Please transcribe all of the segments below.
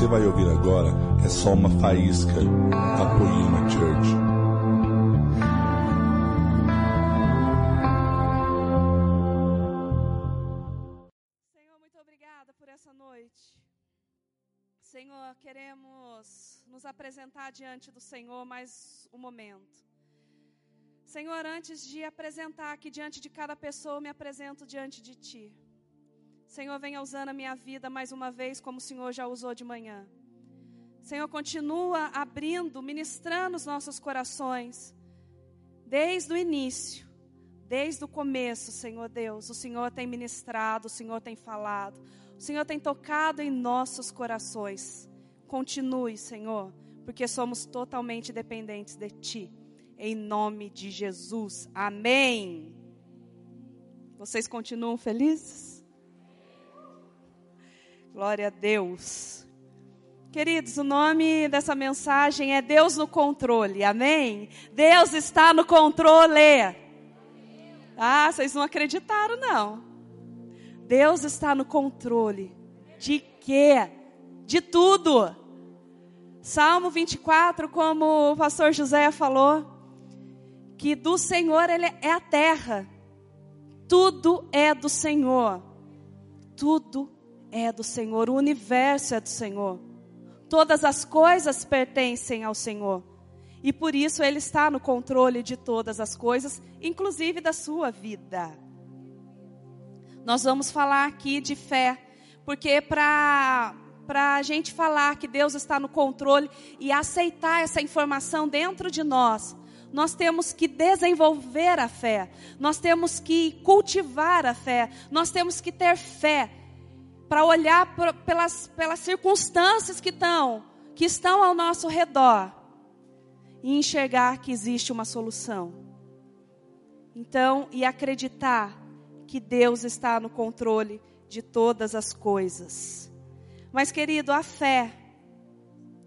você vai ouvir agora é só uma faísca da Poema Church. Senhor, muito obrigada por essa noite. Senhor, queremos nos apresentar diante do Senhor mais um momento. Senhor, antes de apresentar aqui diante de cada pessoa, eu me apresento diante de Ti. Senhor, venha usando a minha vida mais uma vez, como o Senhor já usou de manhã. Senhor, continua abrindo, ministrando os nossos corações, desde o início, desde o começo, Senhor Deus. O Senhor tem ministrado, o Senhor tem falado, o Senhor tem tocado em nossos corações. Continue, Senhor, porque somos totalmente dependentes de Ti. Em nome de Jesus. Amém. Vocês continuam felizes? Glória a Deus. Queridos, o nome dessa mensagem é Deus no controle, amém? Deus está no controle. Ah, vocês não acreditaram, não. Deus está no controle. De quê? De tudo. Salmo 24, como o pastor José falou, que do Senhor ele é a terra. Tudo é do Senhor. Tudo é do Senhor, o universo é do Senhor. Todas as coisas pertencem ao Senhor. E por isso Ele está no controle de todas as coisas, inclusive da sua vida. Nós vamos falar aqui de fé, porque para para a gente falar que Deus está no controle e aceitar essa informação dentro de nós, nós temos que desenvolver a fé, nós temos que cultivar a fé, nós temos que ter fé para olhar pelas, pelas circunstâncias que estão, que estão ao nosso redor e enxergar que existe uma solução. Então, e acreditar que Deus está no controle de todas as coisas. Mas, querido, a fé,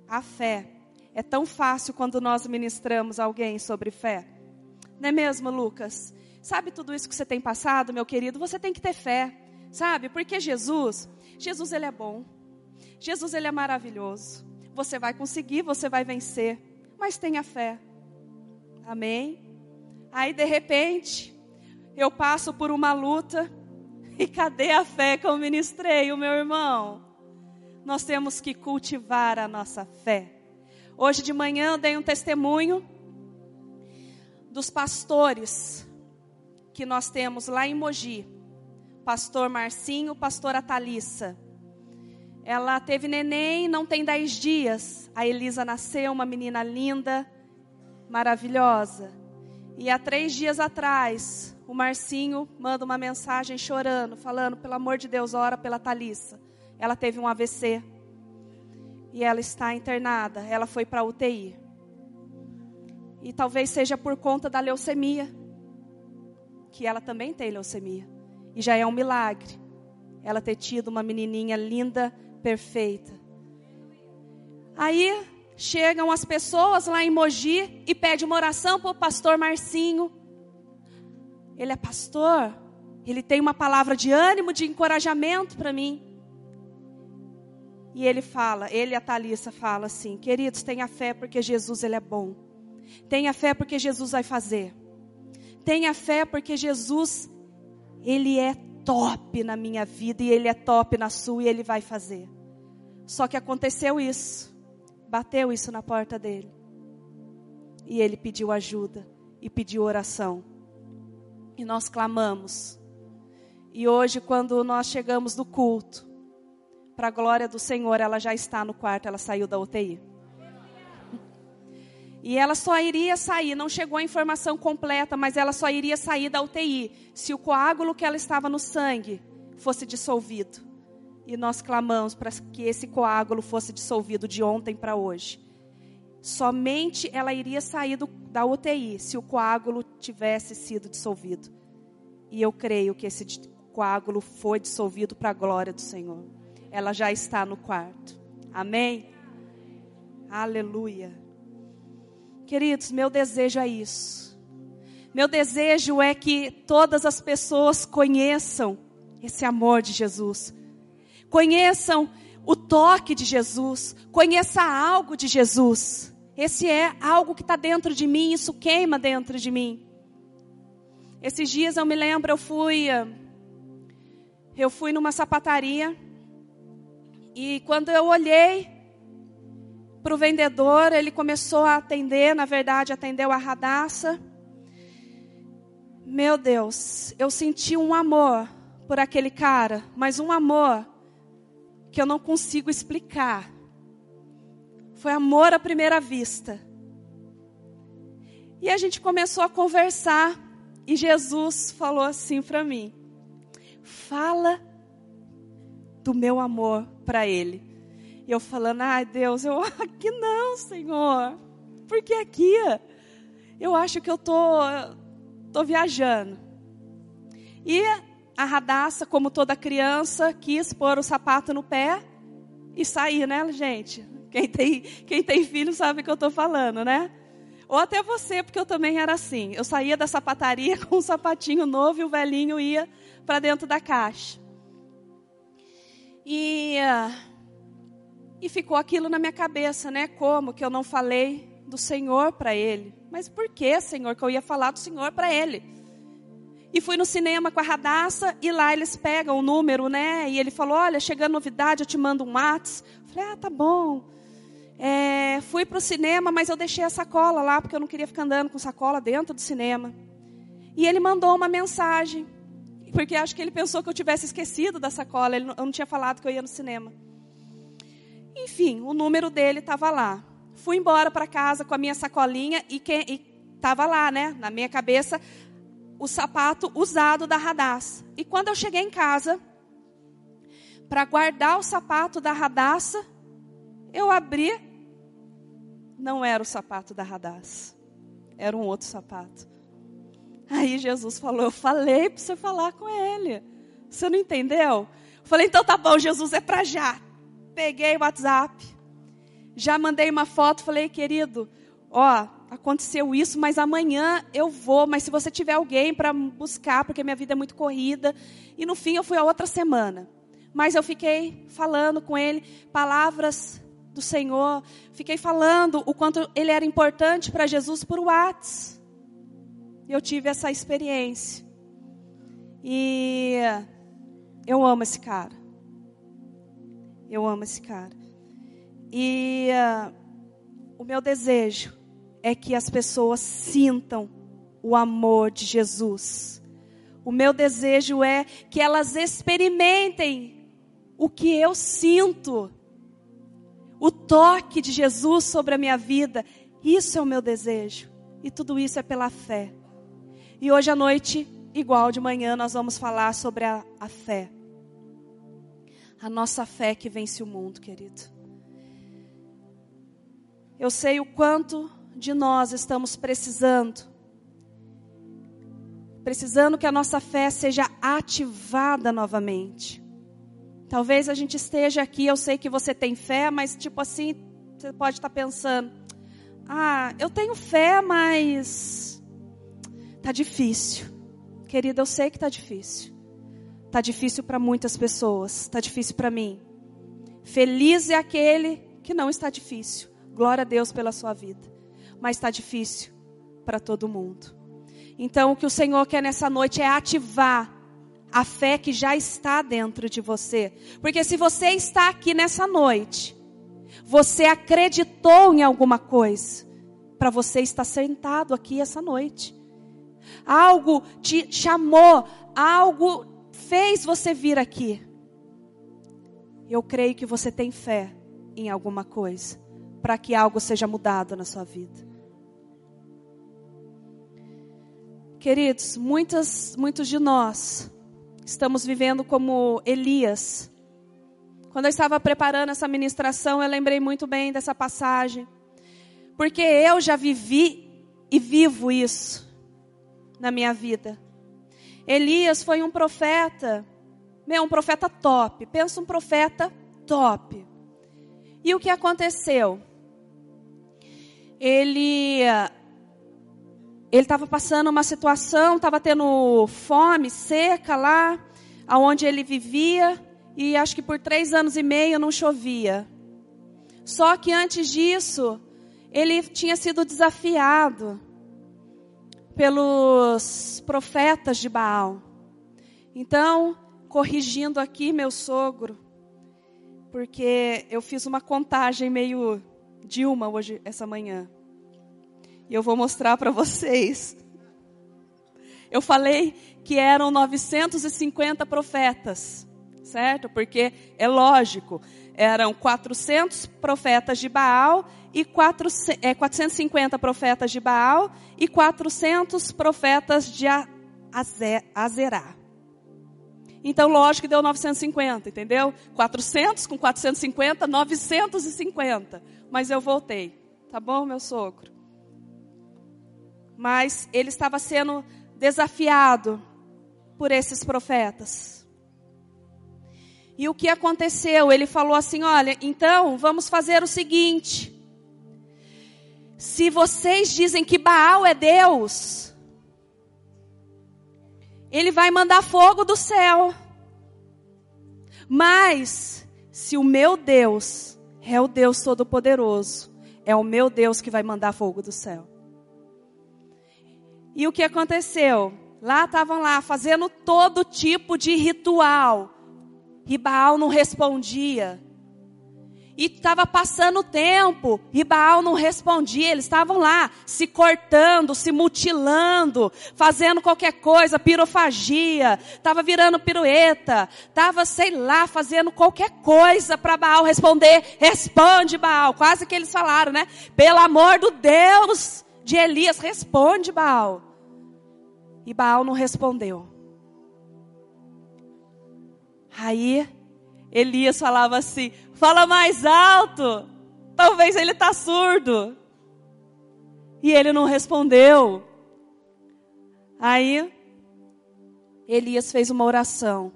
a fé, é tão fácil quando nós ministramos alguém sobre fé. Não é mesmo, Lucas? Sabe tudo isso que você tem passado, meu querido? Você tem que ter fé. Sabe? Porque Jesus, Jesus ele é bom. Jesus ele é maravilhoso. Você vai conseguir, você vai vencer, mas tenha fé. Amém. Aí de repente, eu passo por uma luta e cadê a fé que eu ministrei, o meu irmão? Nós temos que cultivar a nossa fé. Hoje de manhã eu dei um testemunho dos pastores que nós temos lá em Mogi pastor Marcinho, pastora Thalissa. Ela teve neném, não tem dez dias. A Elisa nasceu, uma menina linda, maravilhosa. E há três dias atrás, o Marcinho manda uma mensagem chorando, falando: pelo amor de Deus, ora pela Thalissa. Ela teve um AVC. E ela está internada. Ela foi para UTI. E talvez seja por conta da leucemia. Que ela também tem leucemia. E já é um milagre ela ter tido uma menininha linda, perfeita. Aí chegam as pessoas lá em Mogi e pedem uma oração para o pastor Marcinho. Ele é pastor, ele tem uma palavra de ânimo, de encorajamento para mim. E ele fala, ele e a Thalissa fala assim: queridos, tenha fé porque Jesus ele é bom. Tenha fé porque Jesus vai fazer. Tenha fé porque Jesus ele é top na minha vida e Ele é top na sua e Ele vai fazer. Só que aconteceu isso. Bateu isso na porta dele. E ele pediu ajuda e pediu oração. E nós clamamos. E hoje, quando nós chegamos do culto, para a glória do Senhor, ela já está no quarto, ela saiu da UTI. E ela só iria sair, não chegou a informação completa, mas ela só iria sair da UTI se o coágulo que ela estava no sangue fosse dissolvido. E nós clamamos para que esse coágulo fosse dissolvido de ontem para hoje. Somente ela iria sair do, da UTI se o coágulo tivesse sido dissolvido. E eu creio que esse coágulo foi dissolvido para a glória do Senhor. Ela já está no quarto. Amém? Aleluia. Queridos, meu desejo é isso. Meu desejo é que todas as pessoas conheçam esse amor de Jesus. Conheçam o toque de Jesus, conheça algo de Jesus. Esse é algo que está dentro de mim, isso queima dentro de mim. Esses dias eu me lembro, eu fui, eu fui numa sapataria e quando eu olhei para o vendedor, ele começou a atender, na verdade, atendeu a radaça. Meu Deus, eu senti um amor por aquele cara, mas um amor que eu não consigo explicar. Foi amor à primeira vista. E a gente começou a conversar e Jesus falou assim para mim: Fala do meu amor para ele. E eu falando: Ai, Deus, eu aqui não, Senhor. Porque aqui eu acho que eu tô tô viajando. E a radaça, como toda criança, quis pôr o sapato no pé e sair, né, gente? Quem tem, quem tem filho sabe o que eu estou falando, né? Ou até você, porque eu também era assim. Eu saía da sapataria com um sapatinho novo e o velhinho ia para dentro da caixa. E, e ficou aquilo na minha cabeça, né? Como que eu não falei do Senhor para ele? Mas por que, Senhor, que eu ia falar do Senhor para ele? E fui no cinema com a Radassa e lá eles pegam o número, né? E ele falou: Olha, chegando novidade, eu te mando um WhatsApp. Falei: Ah, tá bom. É, fui para o cinema, mas eu deixei a sacola lá, porque eu não queria ficar andando com sacola dentro do cinema. E ele mandou uma mensagem, porque acho que ele pensou que eu tivesse esquecido da sacola, ele, eu não tinha falado que eu ia no cinema. Enfim, o número dele estava lá. Fui embora para casa com a minha sacolinha e estava lá, né, na minha cabeça, o sapato usado da Radassa. E quando eu cheguei em casa, para guardar o sapato da Radassa, eu abri, não era o sapato da Radassa, era um outro sapato. Aí Jesus falou: Eu falei para você falar com ele. Você não entendeu? falei: Então tá bom, Jesus, é para já. Peguei o WhatsApp, já mandei uma foto, falei: Querido, ó, aconteceu isso, mas amanhã eu vou. Mas se você tiver alguém para buscar, porque minha vida é muito corrida. E no fim eu fui a outra semana. Mas eu fiquei falando com ele palavras do Senhor. Fiquei falando o quanto ele era importante para Jesus por WhatsApp. Eu tive essa experiência. E eu amo esse cara. Eu amo esse cara. E uh, o meu desejo é que as pessoas sintam o amor de Jesus. O meu desejo é que elas experimentem o que eu sinto. O toque de Jesus sobre a minha vida. Isso é o meu desejo. E tudo isso é pela fé. E hoje à noite, igual de manhã, nós vamos falar sobre a, a fé. A nossa fé que vence o mundo, querido. Eu sei o quanto de nós estamos precisando. Precisando que a nossa fé seja ativada novamente. Talvez a gente esteja aqui, eu sei que você tem fé, mas tipo assim, você pode estar pensando: "Ah, eu tenho fé, mas tá difícil". Querida, eu sei que tá difícil. Tá difícil para muitas pessoas, tá difícil para mim. Feliz é aquele que não está difícil. Glória a Deus pela sua vida mas está difícil para todo mundo. Então, o que o Senhor quer nessa noite é ativar a fé que já está dentro de você. Porque se você está aqui nessa noite, você acreditou em alguma coisa, para você estar sentado aqui essa noite. Algo te chamou, algo fez você vir aqui. Eu creio que você tem fé em alguma coisa, para que algo seja mudado na sua vida. Queridos, muitas, muitos de nós estamos vivendo como Elias. Quando eu estava preparando essa ministração, eu lembrei muito bem dessa passagem. Porque eu já vivi e vivo isso na minha vida. Elias foi um profeta, meu, um profeta top. Pensa um profeta top. E o que aconteceu? Ele ele estava passando uma situação, estava tendo fome, seca lá, aonde ele vivia, e acho que por três anos e meio não chovia. Só que antes disso, ele tinha sido desafiado pelos profetas de Baal. Então, corrigindo aqui meu sogro, porque eu fiz uma contagem meio Dilma hoje, essa manhã. E eu vou mostrar para vocês. Eu falei que eram 950 profetas, certo? Porque é lógico, eram 400 profetas de Baal e 4, é, 450 profetas de Baal e 400 profetas de Azerá. Então, lógico que deu 950, entendeu? 400 com 450, 950. Mas eu voltei. Tá bom, meu sogro? Mas ele estava sendo desafiado por esses profetas. E o que aconteceu? Ele falou assim: Olha, então vamos fazer o seguinte. Se vocês dizem que Baal é Deus, ele vai mandar fogo do céu. Mas, se o meu Deus é o Deus Todo-Poderoso, é o meu Deus que vai mandar fogo do céu. E o que aconteceu? Lá estavam lá fazendo todo tipo de ritual. E Baal não respondia. E estava passando o tempo, e Baal não respondia, eles estavam lá, se cortando, se mutilando, fazendo qualquer coisa, pirofagia, estava virando pirueta, estava, sei lá, fazendo qualquer coisa para Baal responder, responde Baal, quase que eles falaram, né? Pelo amor do Deus de Elias, responde Baal. E Baal não respondeu. Aí, Elias falava assim: fala mais alto. Talvez ele está surdo. E ele não respondeu. Aí, Elias fez uma oração.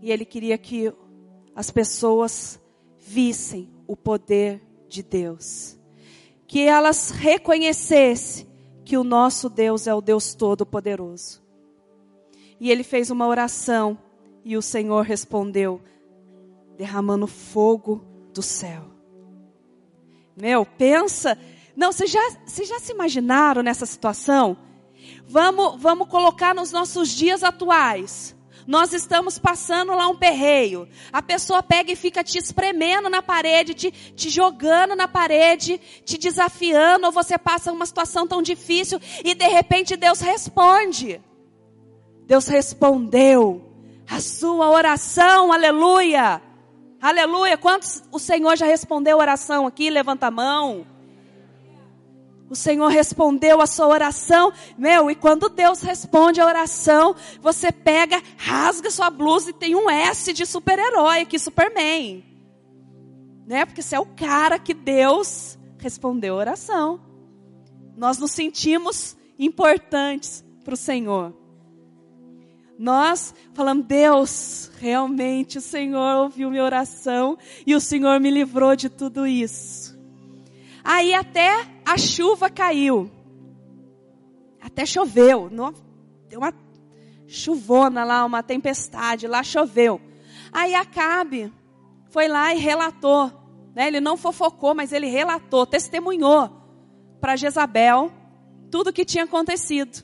E ele queria que as pessoas vissem o poder de Deus. Que elas reconhecessem que o nosso Deus é o Deus Todo-Poderoso. E ele fez uma oração e o Senhor respondeu, derramando fogo do céu. Meu, pensa. Não, vocês já, vocês já se imaginaram nessa situação? Vamos, vamos colocar nos nossos dias atuais. Nós estamos passando lá um perreio. A pessoa pega e fica te espremendo na parede, te, te jogando na parede, te desafiando, ou você passa uma situação tão difícil e de repente Deus responde. Deus respondeu a sua oração, aleluia. Aleluia. Quantos o Senhor já respondeu a oração aqui? Levanta a mão. O Senhor respondeu a sua oração, meu, e quando Deus responde a oração, você pega, rasga sua blusa e tem um S de super-herói aqui, Superman. Né? Porque você é o cara que Deus respondeu a oração. Nós nos sentimos importantes para o Senhor. Nós falamos, Deus, realmente o Senhor ouviu minha oração e o Senhor me livrou de tudo isso. Aí até a chuva caiu. Até choveu. Deu uma chuvona lá, uma tempestade, lá choveu. Aí Acabe foi lá e relatou. Né? Ele não fofocou, mas ele relatou, testemunhou para Jezabel tudo o que tinha acontecido.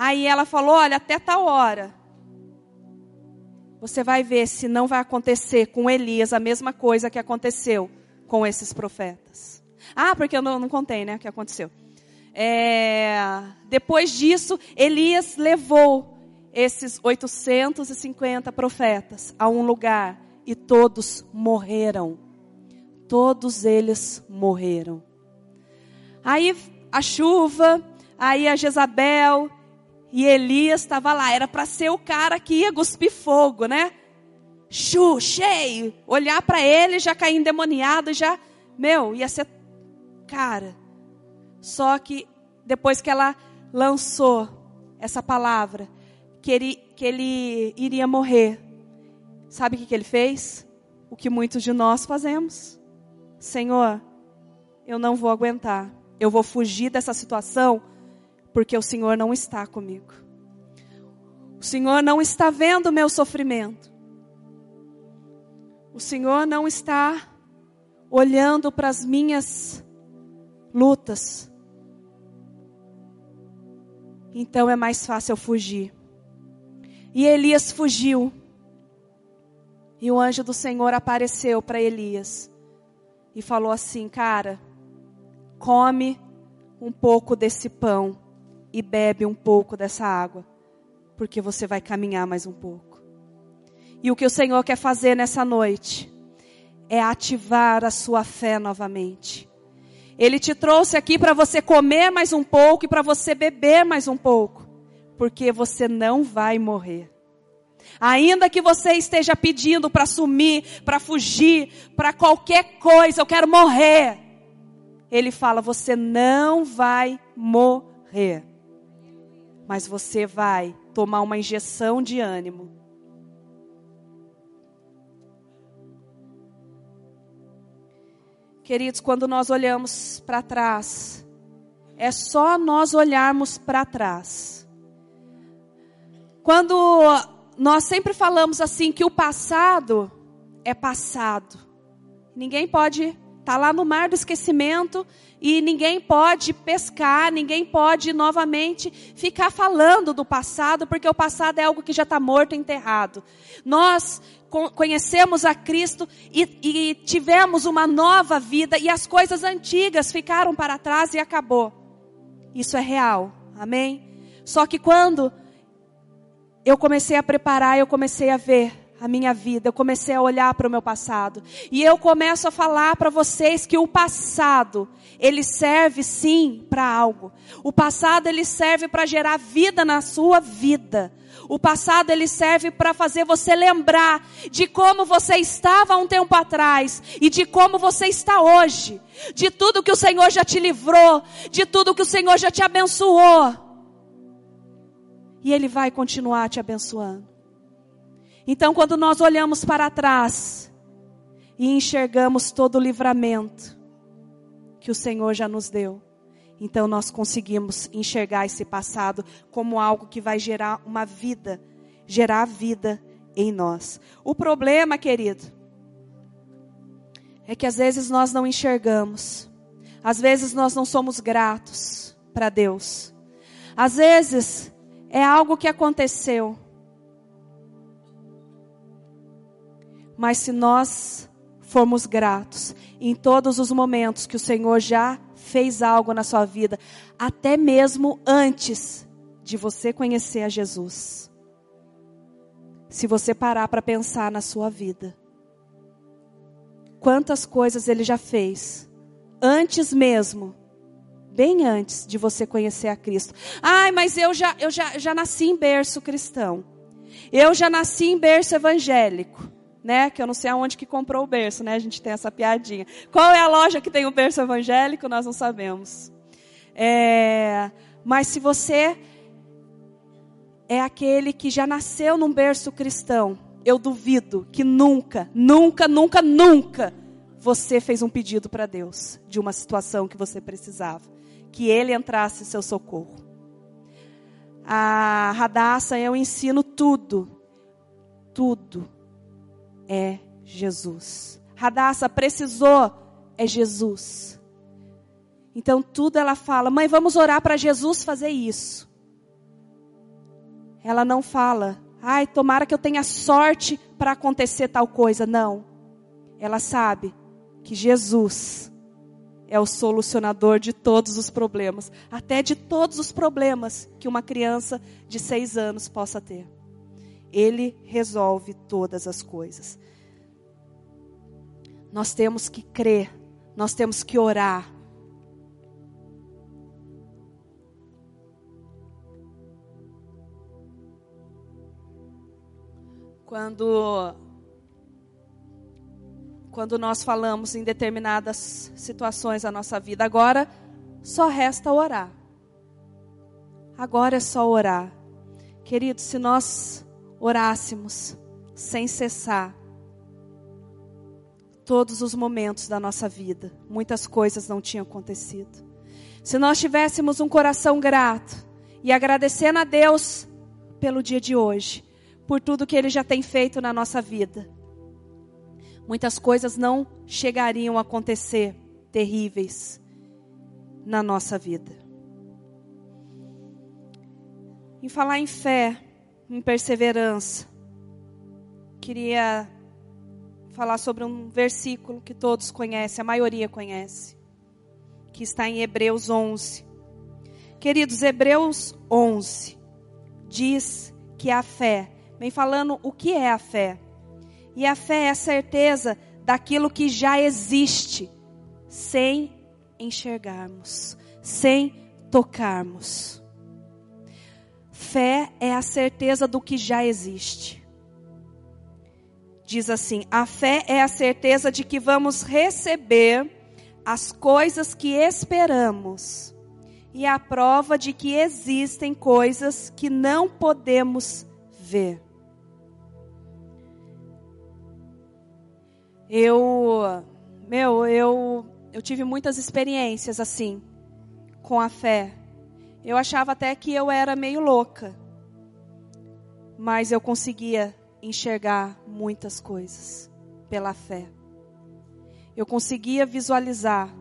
Aí ela falou: olha, até tal hora. Você vai ver se não vai acontecer com Elias a mesma coisa que aconteceu com esses profetas. Ah, porque eu não, não contei, né? O que aconteceu. É, depois disso, Elias levou esses 850 profetas a um lugar e todos morreram. Todos eles morreram. Aí a chuva, aí a Jezabel e Elias estava lá, era para ser o cara que ia cuspir fogo, né? Chu, cheio, olhar para ele já cair endemoniado, já, meu, ia ser cara. Só que depois que ela lançou essa palavra, que ele, que ele iria morrer, sabe o que, que ele fez? O que muitos de nós fazemos. Senhor, eu não vou aguentar. Eu vou fugir dessa situação porque o Senhor não está comigo. O Senhor não está vendo o meu sofrimento. O Senhor não está olhando para as minhas lutas. Então é mais fácil eu fugir. E Elias fugiu. E o anjo do Senhor apareceu para Elias e falou assim: Cara, come um pouco desse pão e bebe um pouco dessa água, porque você vai caminhar mais um pouco. E o que o Senhor quer fazer nessa noite é ativar a sua fé novamente. Ele te trouxe aqui para você comer mais um pouco e para você beber mais um pouco, porque você não vai morrer. Ainda que você esteja pedindo para sumir, para fugir, para qualquer coisa, eu quero morrer. Ele fala: você não vai morrer mas você vai tomar uma injeção de ânimo. Queridos, quando nós olhamos para trás, é só nós olharmos para trás. Quando nós sempre falamos assim que o passado é passado, ninguém pode estar tá lá no mar do esquecimento e ninguém pode pescar, ninguém pode novamente ficar falando do passado, porque o passado é algo que já está morto, enterrado. Nós conhecemos a Cristo e, e tivemos uma nova vida e as coisas antigas ficaram para trás e acabou. Isso é real, amém? Só que quando eu comecei a preparar, eu comecei a ver a minha vida, eu comecei a olhar para o meu passado. E eu começo a falar para vocês que o passado, ele serve sim para algo. O passado ele serve para gerar vida na sua vida. O passado ele serve para fazer você lembrar de como você estava um tempo atrás e de como você está hoje, de tudo que o Senhor já te livrou, de tudo que o Senhor já te abençoou. E ele vai continuar te abençoando. Então, quando nós olhamos para trás e enxergamos todo o livramento que o Senhor já nos deu, então nós conseguimos enxergar esse passado como algo que vai gerar uma vida, gerar vida em nós. O problema, querido, é que às vezes nós não enxergamos, às vezes nós não somos gratos para Deus, às vezes é algo que aconteceu Mas se nós formos gratos em todos os momentos que o Senhor já fez algo na sua vida, até mesmo antes de você conhecer a Jesus. Se você parar para pensar na sua vida, quantas coisas ele já fez antes mesmo, bem antes de você conhecer a Cristo. Ai, mas eu já eu já, já nasci em berço cristão. Eu já nasci em berço evangélico né? Que eu não sei aonde que comprou o berço, né? A gente tem essa piadinha. Qual é a loja que tem o berço evangélico? Nós não sabemos. É, mas se você é aquele que já nasceu num berço cristão, eu duvido que nunca, nunca, nunca, nunca você fez um pedido para Deus de uma situação que você precisava, que Ele entrasse em seu socorro. A Radassa, eu ensino tudo, tudo é Jesus. Radassa precisou, é Jesus. Então tudo ela fala, mãe, vamos orar para Jesus fazer isso. Ela não fala, ai, tomara que eu tenha sorte para acontecer tal coisa. Não. Ela sabe que Jesus é o solucionador de todos os problemas, até de todos os problemas que uma criança de seis anos possa ter. Ele resolve todas as coisas. Nós temos que crer, nós temos que orar. Quando quando nós falamos em determinadas situações da nossa vida, agora só resta orar. Agora é só orar. Queridos, se nós orássemos sem cessar, todos os momentos da nossa vida, muitas coisas não tinham acontecido. Se nós tivéssemos um coração grato e agradecendo a Deus pelo dia de hoje, por tudo que Ele já tem feito na nossa vida. Muitas coisas não chegariam a acontecer terríveis na nossa vida. Em falar em fé, em perseverança, queria falar sobre um versículo que todos conhecem, a maioria conhece, que está em Hebreus 11. Queridos, Hebreus 11 diz que a fé, vem falando o que é a fé. E a fé é a certeza daquilo que já existe, sem enxergarmos, sem tocarmos. Fé é a certeza do que já existe. Diz assim: a fé é a certeza de que vamos receber as coisas que esperamos e a prova de que existem coisas que não podemos ver. Eu, meu, eu, eu tive muitas experiências assim, com a fé. Eu achava até que eu era meio louca, mas eu conseguia enxergar muitas coisas pela fé. Eu conseguia visualizar,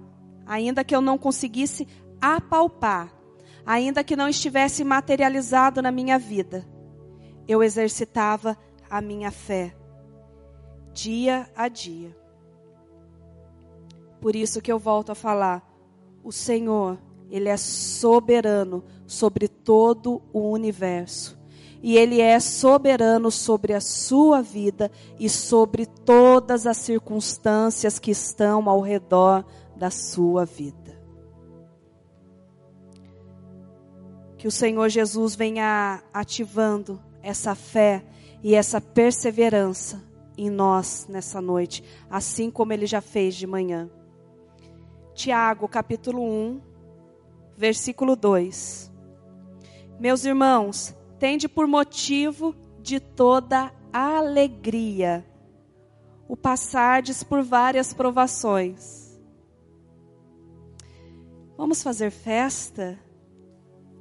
ainda que eu não conseguisse apalpar, ainda que não estivesse materializado na minha vida, eu exercitava a minha fé dia a dia. Por isso que eu volto a falar, o Senhor, ele é soberano sobre todo o universo. E ele é soberano sobre a sua vida e sobre todas as circunstâncias que estão ao redor da sua vida. Que o Senhor Jesus venha ativando essa fé e essa perseverança em nós nessa noite, assim como ele já fez de manhã. Tiago, capítulo 1, versículo 2. Meus irmãos, tende por motivo de toda alegria o passardes por várias provações. Vamos fazer festa?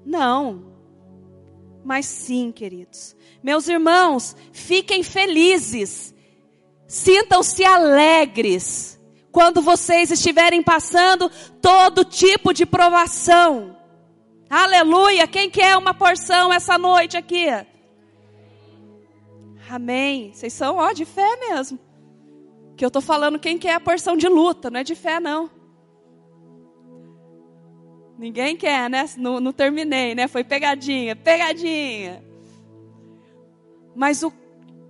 Não. Mas sim, queridos. Meus irmãos, fiquem felizes. Sintam-se alegres quando vocês estiverem passando todo tipo de provação. Aleluia! Quem quer uma porção essa noite aqui? Amém. Vocês são ó de fé mesmo. Que eu tô falando quem quer a porção de luta, não é de fé não. Ninguém quer, né? Não, não terminei, né? Foi pegadinha, pegadinha. Mas o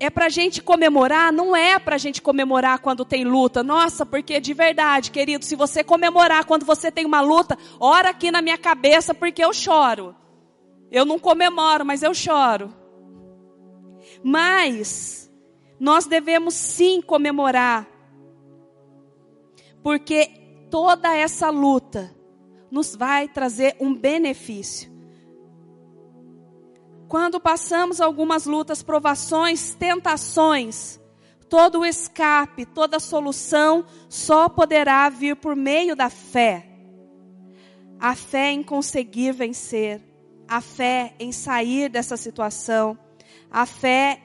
é para a gente comemorar, não é para a gente comemorar quando tem luta. Nossa, porque de verdade, querido, se você comemorar quando você tem uma luta, ora aqui na minha cabeça porque eu choro. Eu não comemoro, mas eu choro. Mas nós devemos sim comemorar, porque toda essa luta nos vai trazer um benefício. Quando passamos algumas lutas, provações, tentações, todo o escape, toda solução só poderá vir por meio da fé. A fé em conseguir vencer, a fé em sair dessa situação, a fé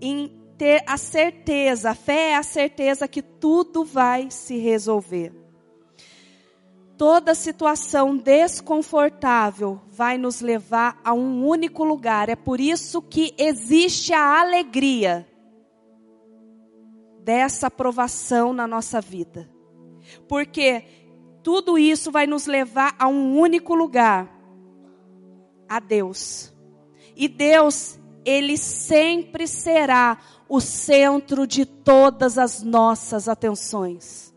em ter a certeza, a fé é a certeza que tudo vai se resolver toda situação desconfortável vai nos levar a um único lugar. É por isso que existe a alegria dessa aprovação na nossa vida. Porque tudo isso vai nos levar a um único lugar, a Deus. E Deus, ele sempre será o centro de todas as nossas atenções.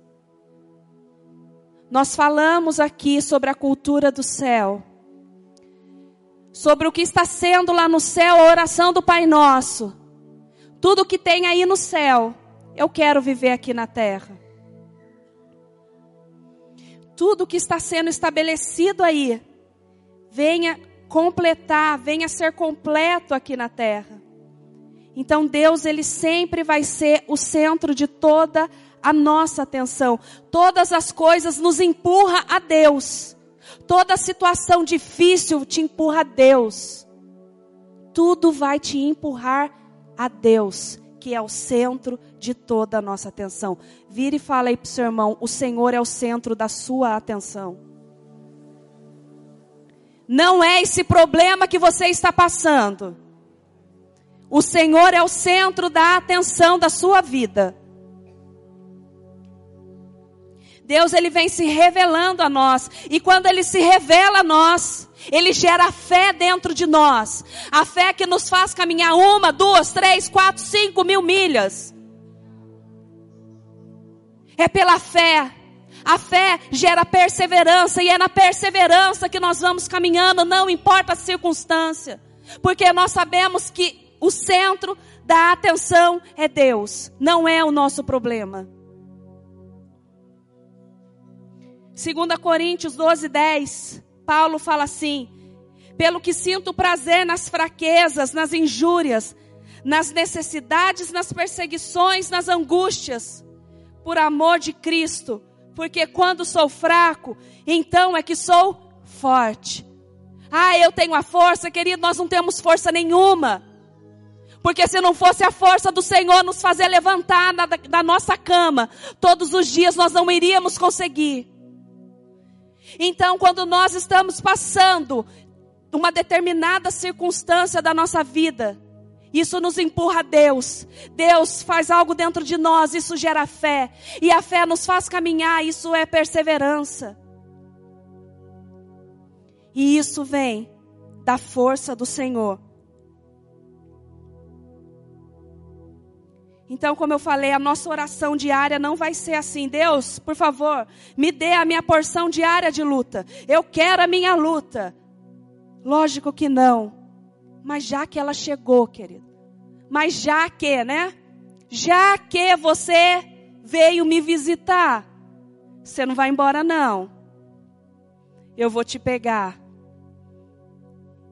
Nós falamos aqui sobre a cultura do céu. Sobre o que está sendo lá no céu a oração do Pai Nosso. Tudo que tem aí no céu, eu quero viver aqui na terra. Tudo que está sendo estabelecido aí, venha completar, venha ser completo aqui na terra. Então Deus, ele sempre vai ser o centro de toda a a nossa atenção. Todas as coisas nos empurra a Deus. Toda situação difícil te empurra a Deus. tudo vai te empurrar a Deus, que é o centro de toda a nossa atenção. Vire e fala aí para o seu irmão: o Senhor é o centro da sua atenção. Não é esse problema que você está passando. O Senhor é o centro da atenção da sua vida. Deus ele vem se revelando a nós, e quando ele se revela a nós, ele gera fé dentro de nós. A fé que nos faz caminhar uma, duas, três, quatro, cinco mil milhas. É pela fé. A fé gera perseverança, e é na perseverança que nós vamos caminhando, não importa a circunstância. Porque nós sabemos que o centro da atenção é Deus, não é o nosso problema. 2 Coríntios 12, 10, Paulo fala assim: pelo que sinto prazer nas fraquezas, nas injúrias, nas necessidades, nas perseguições, nas angústias, por amor de Cristo, porque quando sou fraco, então é que sou forte. Ah, eu tenho a força, querido, nós não temos força nenhuma. Porque se não fosse a força do Senhor nos fazer levantar da, da nossa cama todos os dias, nós não iríamos conseguir. Então, quando nós estamos passando uma determinada circunstância da nossa vida, isso nos empurra a Deus. Deus faz algo dentro de nós, isso gera fé. E a fé nos faz caminhar, isso é perseverança. E isso vem da força do Senhor. Então, como eu falei, a nossa oração diária não vai ser assim. Deus, por favor, me dê a minha porção diária de luta. Eu quero a minha luta. Lógico que não. Mas já que ela chegou, querido. Mas já que, né? Já que você veio me visitar, você não vai embora não. Eu vou te pegar.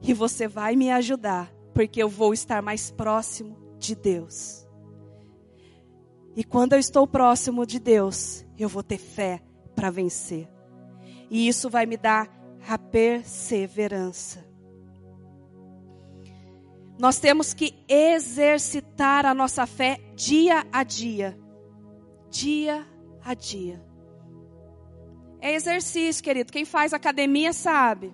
E você vai me ajudar, porque eu vou estar mais próximo de Deus. E quando eu estou próximo de Deus, eu vou ter fé para vencer. E isso vai me dar a perseverança. Nós temos que exercitar a nossa fé dia a dia. Dia a dia. É exercício, querido. Quem faz academia sabe.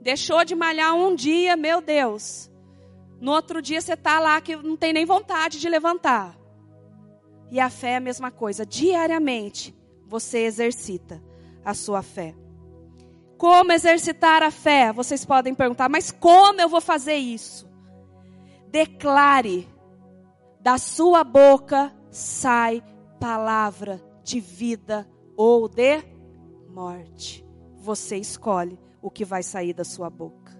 Deixou de malhar um dia, meu Deus. No outro dia você está lá que não tem nem vontade de levantar. E a fé é a mesma coisa. Diariamente você exercita a sua fé. Como exercitar a fé? Vocês podem perguntar, mas como eu vou fazer isso? Declare, da sua boca sai palavra de vida ou de morte. Você escolhe o que vai sair da sua boca.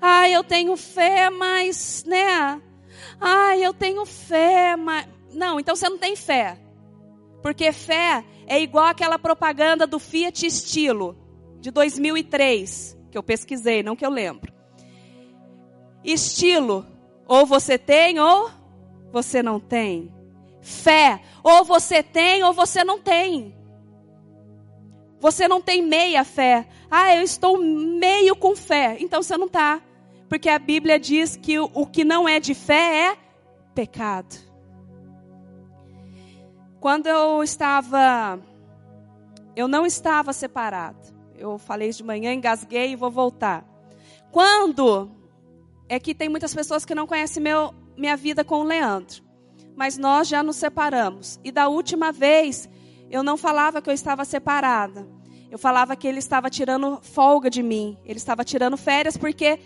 Ah, eu tenho fé, mas, né? Ah, eu tenho fé, mas. Não, então você não tem fé. Porque fé é igual aquela propaganda do Fiat Estilo, de 2003, que eu pesquisei, não que eu lembro. Estilo, ou você tem ou você não tem. Fé, ou você tem ou você não tem. Você não tem meia fé. Ah, eu estou meio com fé. Então você não está. Porque a Bíblia diz que o que não é de fé é pecado. Quando eu estava, eu não estava separado. Eu falei de manhã, engasguei e vou voltar. Quando é que tem muitas pessoas que não conhecem meu, minha vida com o Leandro, mas nós já nos separamos. E da última vez eu não falava que eu estava separada. Eu falava que ele estava tirando folga de mim. Ele estava tirando férias porque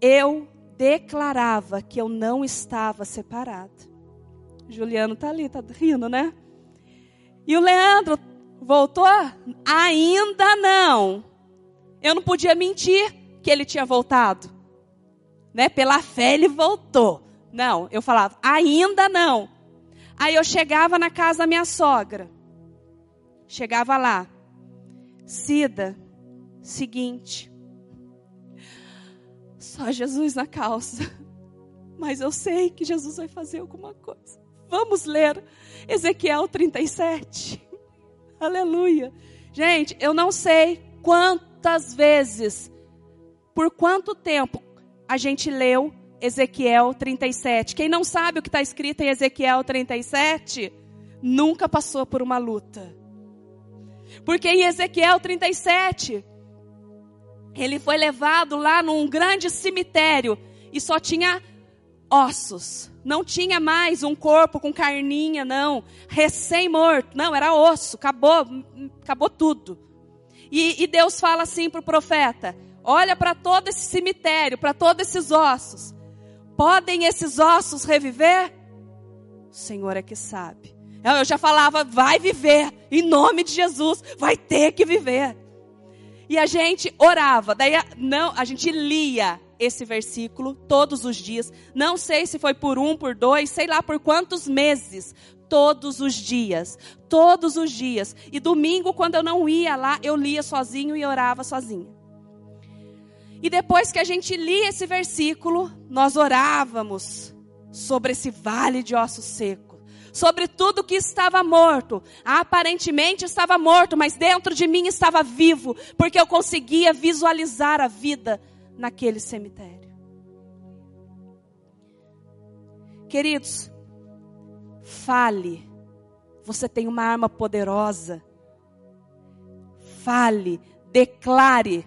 eu declarava que eu não estava separada. Juliano tá ali, tá rindo, né? E o Leandro voltou? Ainda não. Eu não podia mentir que ele tinha voltado. Né? Pela fé ele voltou. Não, eu falava, ainda não. Aí eu chegava na casa da minha sogra. Chegava lá. Cida, seguinte. Só Jesus na calça. Mas eu sei que Jesus vai fazer alguma coisa. Vamos ler Ezequiel 37. Aleluia. Gente, eu não sei quantas vezes, por quanto tempo a gente leu Ezequiel 37. Quem não sabe o que está escrito em Ezequiel 37, nunca passou por uma luta. Porque em Ezequiel 37, ele foi levado lá num grande cemitério e só tinha ossos. Não tinha mais um corpo com carninha, não. Recém-morto. Não, era osso. Acabou, acabou tudo. E, e Deus fala assim para o profeta: Olha para todo esse cemitério, para todos esses ossos. Podem esses ossos reviver? O Senhor é que sabe. Eu já falava, vai viver, em nome de Jesus, vai ter que viver. E a gente orava, daí não, a gente lia esse versículo todos os dias. Não sei se foi por um, por dois, sei lá por quantos meses. Todos os dias, todos os dias. E domingo, quando eu não ia lá, eu lia sozinho e orava sozinha. E depois que a gente lia esse versículo, nós orávamos sobre esse vale de ossos secos, sobre tudo que estava morto. Aparentemente estava morto, mas dentro de mim estava vivo, porque eu conseguia visualizar a vida naquele cemitério. Queridos, fale. Você tem uma arma poderosa. Fale, declare,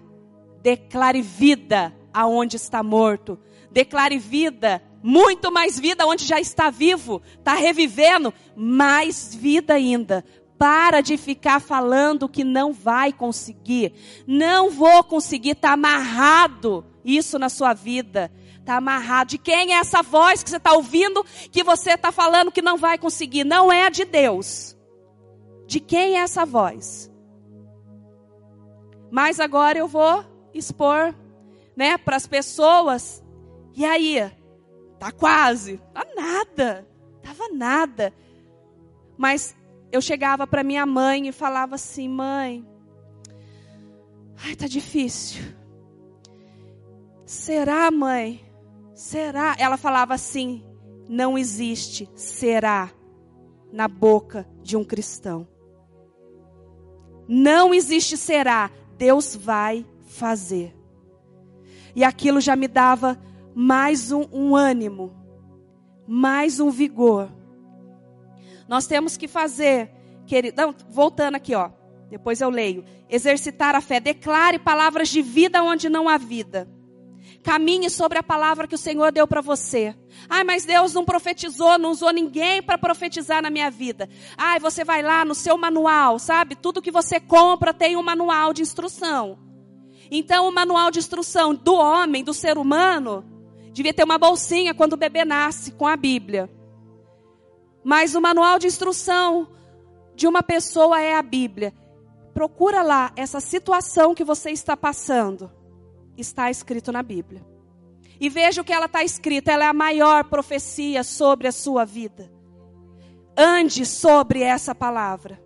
declare vida aonde está morto. Declare vida, muito mais vida onde já está vivo, está revivendo, mais vida ainda, para de ficar falando que não vai conseguir. Não vou conseguir, está amarrado isso na sua vida. Está amarrado. De quem é essa voz que você está ouvindo que você está falando que não vai conseguir? Não é de Deus. De quem é essa voz? Mas agora eu vou expor, né, para as pessoas. E aí? Tá quase. Tá nada. Tava nada. Mas eu chegava para minha mãe e falava assim: mãe, ai, tá difícil. Será, mãe? Será? Ela falava assim: não existe será na boca de um cristão. Não existe será, Deus vai fazer. E aquilo já me dava mais um, um ânimo, mais um vigor nós temos que fazer, querido, não, voltando aqui, ó. Depois eu leio. Exercitar a fé. Declare palavras de vida onde não há vida. Caminhe sobre a palavra que o Senhor deu para você. Ai, mas Deus não profetizou, não usou ninguém para profetizar na minha vida. Ai, você vai lá no seu manual, sabe? Tudo que você compra tem um manual de instrução. Então, o manual de instrução do homem, do ser humano, devia ter uma bolsinha quando o bebê nasce com a Bíblia. Mas o manual de instrução de uma pessoa é a Bíblia. Procura lá essa situação que você está passando. Está escrito na Bíblia. E veja o que ela está escrita. Ela é a maior profecia sobre a sua vida. Ande sobre essa palavra.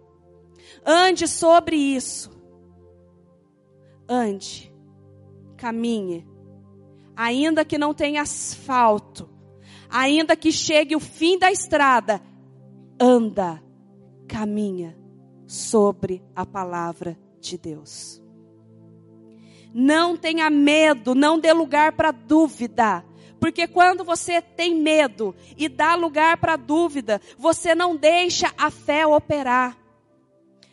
Ande sobre isso. Ande. Caminhe. Ainda que não tenha asfalto. Ainda que chegue o fim da estrada anda, caminha sobre a palavra de Deus. Não tenha medo, não dê lugar para dúvida. Porque quando você tem medo e dá lugar para dúvida, você não deixa a fé operar.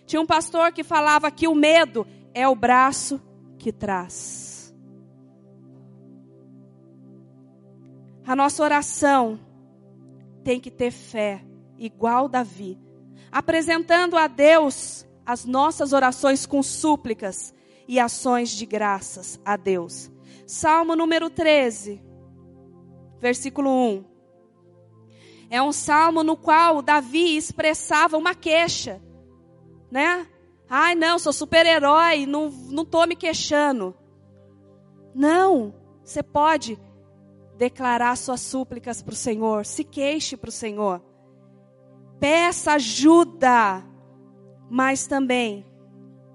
Tinha um pastor que falava que o medo é o braço que traz. A nossa oração tem que ter fé igual Davi, apresentando a Deus as nossas orações com súplicas e ações de graças a Deus. Salmo número 13, versículo 1. É um salmo no qual Davi expressava uma queixa, né? Ai, não, sou super-herói, não, não tô me queixando. Não, você pode declarar suas súplicas para o Senhor, se queixe para o Senhor peça ajuda, mas também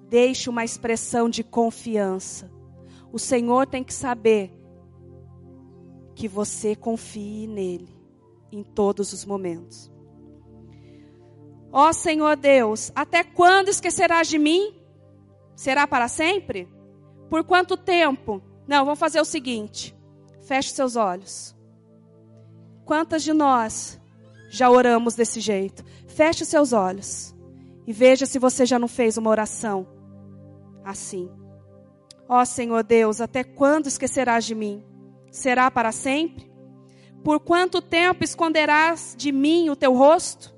deixe uma expressão de confiança. O Senhor tem que saber que você confie nele em todos os momentos. Ó oh, Senhor Deus, até quando esquecerás de mim? Será para sempre? Por quanto tempo? Não, vamos fazer o seguinte: feche seus olhos. Quantas de nós já oramos desse jeito? Feche os seus olhos e veja se você já não fez uma oração assim. Ó oh, Senhor Deus, até quando esquecerás de mim? Será para sempre? Por quanto tempo esconderás de mim o teu rosto?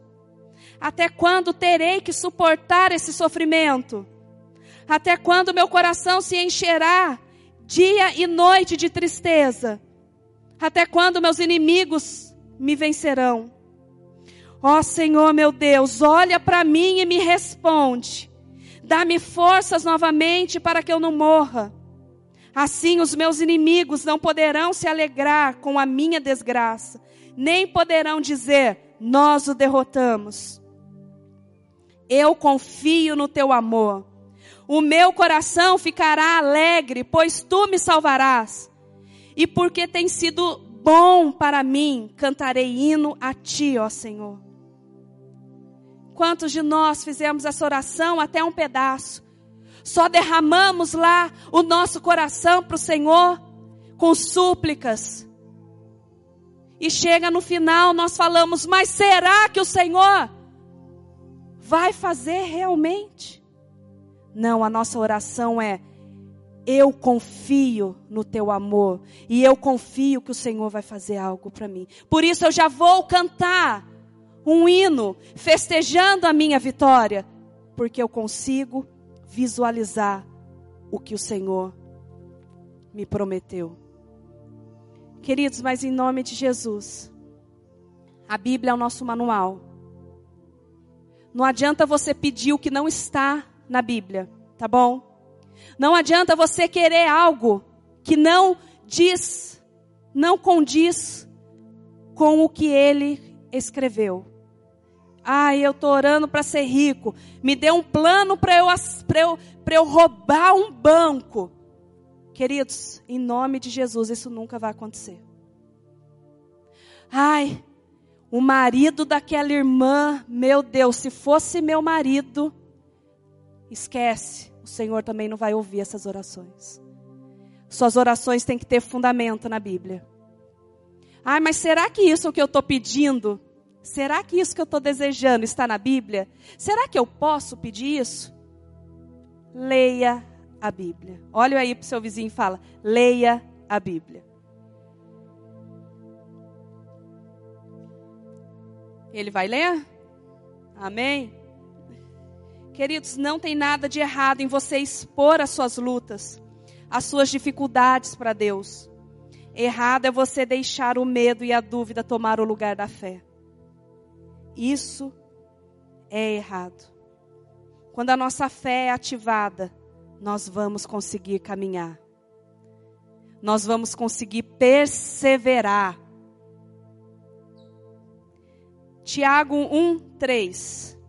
Até quando terei que suportar esse sofrimento? Até quando meu coração se encherá dia e noite de tristeza? Até quando meus inimigos me vencerão? Ó Senhor meu Deus, olha para mim e me responde. Dá-me forças novamente para que eu não morra. Assim os meus inimigos não poderão se alegrar com a minha desgraça, nem poderão dizer: Nós o derrotamos. Eu confio no teu amor. O meu coração ficará alegre, pois tu me salvarás. E porque tem sido bom para mim, cantarei hino a ti, ó Senhor. Quantos de nós fizemos essa oração até um pedaço? Só derramamos lá o nosso coração para o Senhor com súplicas. E chega no final, nós falamos: Mas será que o Senhor vai fazer realmente? Não, a nossa oração é: eu confio no teu amor e eu confio que o Senhor vai fazer algo para mim. Por isso eu já vou cantar um hino festejando a minha vitória, porque eu consigo visualizar o que o Senhor me prometeu. Queridos, mas em nome de Jesus, a Bíblia é o nosso manual. Não adianta você pedir o que não está na Bíblia, tá bom? Não adianta você querer algo que não diz, não condiz com o que ele escreveu. Ai, eu estou orando para ser rico. Me dê um plano para eu, eu, eu roubar um banco. Queridos, em nome de Jesus, isso nunca vai acontecer. Ai, o marido daquela irmã, meu Deus, se fosse meu marido, esquece, o Senhor também não vai ouvir essas orações. Suas orações têm que ter fundamento na Bíblia. Ai, mas será que isso é o que eu estou pedindo? Será que isso que eu estou desejando está na Bíblia? Será que eu posso pedir isso? Leia a Bíblia. Olha aí para o seu vizinho e fala: leia a Bíblia. Ele vai ler? Amém? Queridos, não tem nada de errado em você expor as suas lutas, as suas dificuldades para Deus. Errado é você deixar o medo e a dúvida tomar o lugar da fé. Isso é errado. Quando a nossa fé é ativada, nós vamos conseguir caminhar. Nós vamos conseguir perseverar. Tiago 1, 3.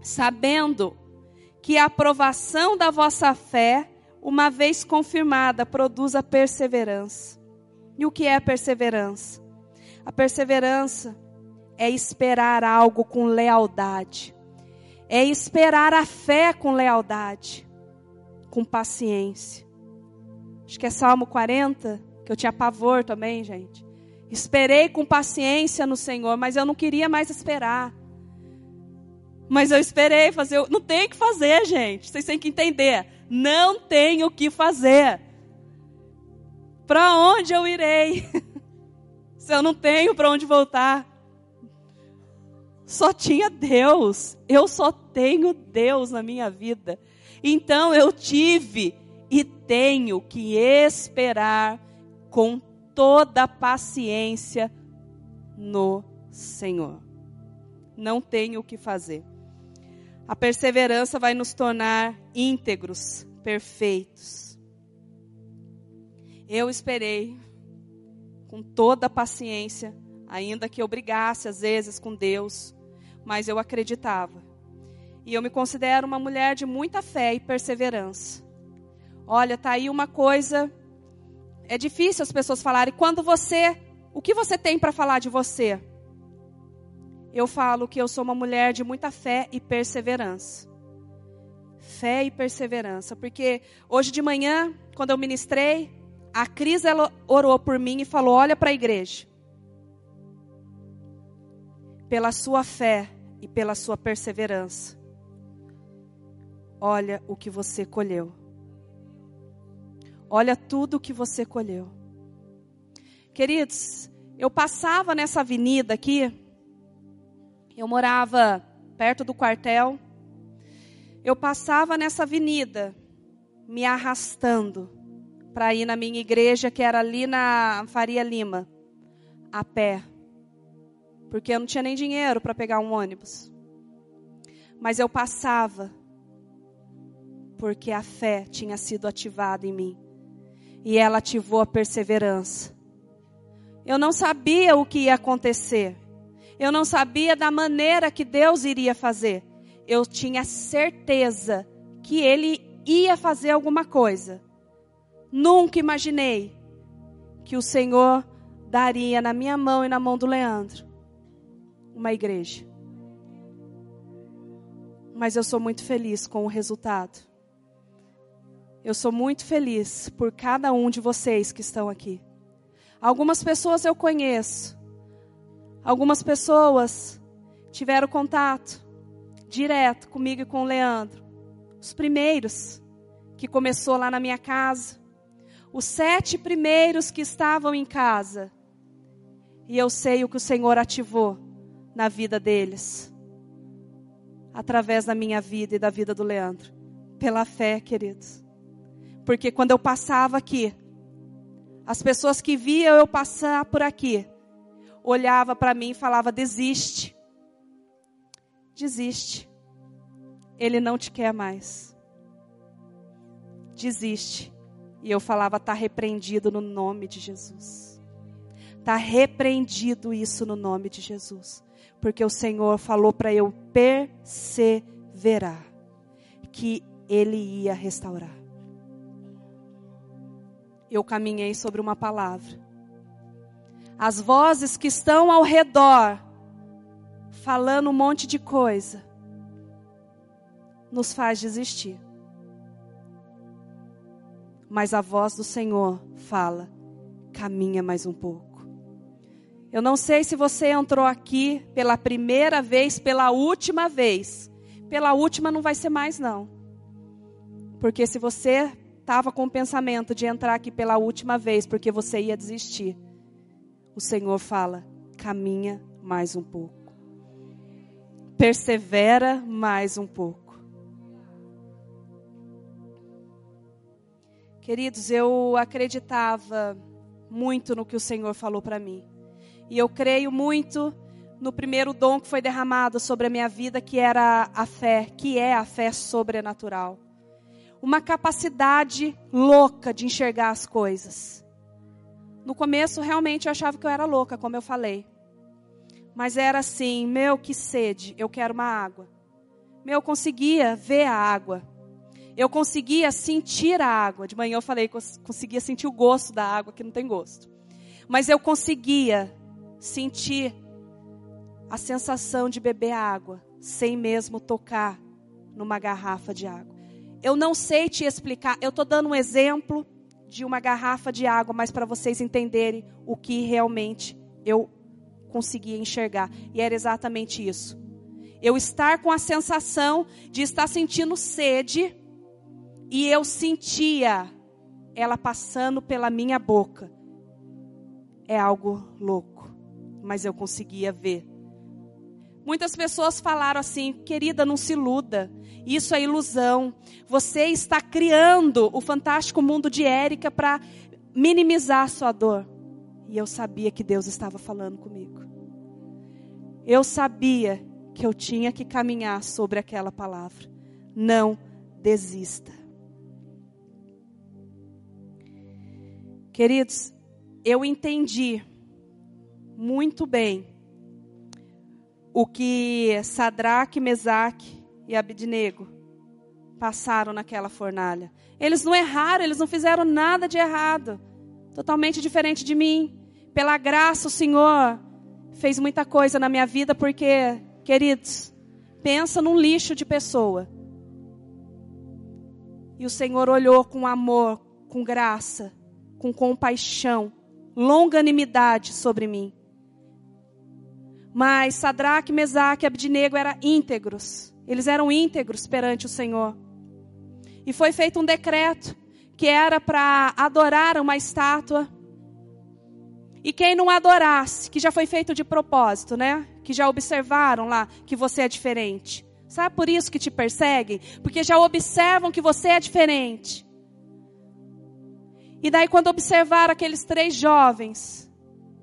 Sabendo que a aprovação da vossa fé, uma vez confirmada, produz a perseverança. E o que é a perseverança? A perseverança é esperar algo com lealdade, é esperar a fé com lealdade, com paciência. Acho que é Salmo 40, que eu tinha pavor também, gente. Esperei com paciência no Senhor, mas eu não queria mais esperar. Mas eu esperei fazer, não tem o que fazer, gente. Vocês têm que entender. Não tem o que fazer. Para onde eu irei? Se eu não tenho para onde voltar só tinha Deus. Eu só tenho Deus na minha vida. Então eu tive e tenho que esperar com toda paciência no Senhor. Não tenho o que fazer. A perseverança vai nos tornar íntegros, perfeitos. Eu esperei com toda paciência, ainda que eu brigasse às vezes com Deus, mas eu acreditava. E eu me considero uma mulher de muita fé e perseverança. Olha, tá aí uma coisa. É difícil as pessoas falarem quando você, o que você tem para falar de você? Eu falo que eu sou uma mulher de muita fé e perseverança. Fé e perseverança, porque hoje de manhã, quando eu ministrei, a Cris ela orou por mim e falou: "Olha para a igreja". Pela sua fé e pela sua perseverança. Olha o que você colheu. Olha tudo o que você colheu. Queridos, eu passava nessa avenida aqui, eu morava perto do quartel, eu passava nessa avenida, me arrastando para ir na minha igreja, que era ali na Faria Lima, a pé, porque eu não tinha nem dinheiro para pegar um ônibus. Mas eu passava, porque a fé tinha sido ativada em mim, e ela ativou a perseverança. Eu não sabia o que ia acontecer. Eu não sabia da maneira que Deus iria fazer. Eu tinha certeza que Ele ia fazer alguma coisa. Nunca imaginei que o Senhor daria na minha mão e na mão do Leandro uma igreja. Mas eu sou muito feliz com o resultado. Eu sou muito feliz por cada um de vocês que estão aqui. Algumas pessoas eu conheço. Algumas pessoas tiveram contato direto comigo e com o Leandro. Os primeiros que começou lá na minha casa. Os sete primeiros que estavam em casa. E eu sei o que o Senhor ativou na vida deles. Através da minha vida e da vida do Leandro. Pela fé, queridos. Porque quando eu passava aqui, as pessoas que viam eu passar por aqui, olhava para mim e falava: "Desiste. Desiste. Ele não te quer mais. Desiste." E eu falava: "Tá repreendido no nome de Jesus." Tá repreendido isso no nome de Jesus, porque o Senhor falou para eu perseverar que ele ia restaurar eu caminhei sobre uma palavra. As vozes que estão ao redor, falando um monte de coisa, nos faz desistir. Mas a voz do Senhor fala: caminha mais um pouco. Eu não sei se você entrou aqui pela primeira vez, pela última vez. Pela última não vai ser mais, não. Porque se você estava com o pensamento de entrar aqui pela última vez porque você ia desistir, o Senhor fala: caminha mais um pouco, persevera mais um pouco. Queridos, eu acreditava muito no que o Senhor falou para mim. E eu creio muito no primeiro dom que foi derramado sobre a minha vida, que era a fé, que é a fé sobrenatural uma capacidade louca de enxergar as coisas. No começo, realmente, eu achava que eu era louca, como eu falei. Mas era assim: meu, que sede, eu quero uma água. Meu, eu conseguia ver a água. Eu conseguia sentir a água. De manhã eu falei que eu conseguia sentir o gosto da água, que não tem gosto. Mas eu conseguia sentir a sensação de beber água, sem mesmo tocar numa garrafa de água. Eu não sei te explicar. Eu estou dando um exemplo de uma garrafa de água, mas para vocês entenderem o que realmente eu conseguia enxergar. E era exatamente isso. Eu estar com a sensação de estar sentindo sede e eu sentia ela passando pela minha boca. É algo louco, mas eu conseguia ver. Muitas pessoas falaram assim, querida, não se iluda. Isso é ilusão. Você está criando o fantástico mundo de Érica para minimizar a sua dor. E eu sabia que Deus estava falando comigo. Eu sabia que eu tinha que caminhar sobre aquela palavra. Não desista. Queridos, eu entendi muito bem o que Sadraque, Mesaque e Abidnego passaram naquela fornalha. Eles não erraram, eles não fizeram nada de errado. Totalmente diferente de mim. Pela graça, o Senhor fez muita coisa na minha vida, porque, queridos, pensa num lixo de pessoa. E o Senhor olhou com amor, com graça, com compaixão, longanimidade sobre mim Mas Sadraque, Mesaque e Abdinego eram íntegros. Eles eram íntegros perante o Senhor. E foi feito um decreto que era para adorar uma estátua. E quem não adorasse, que já foi feito de propósito, né? Que já observaram lá que você é diferente. Sabe por isso que te perseguem? Porque já observam que você é diferente. E daí, quando observaram aqueles três jovens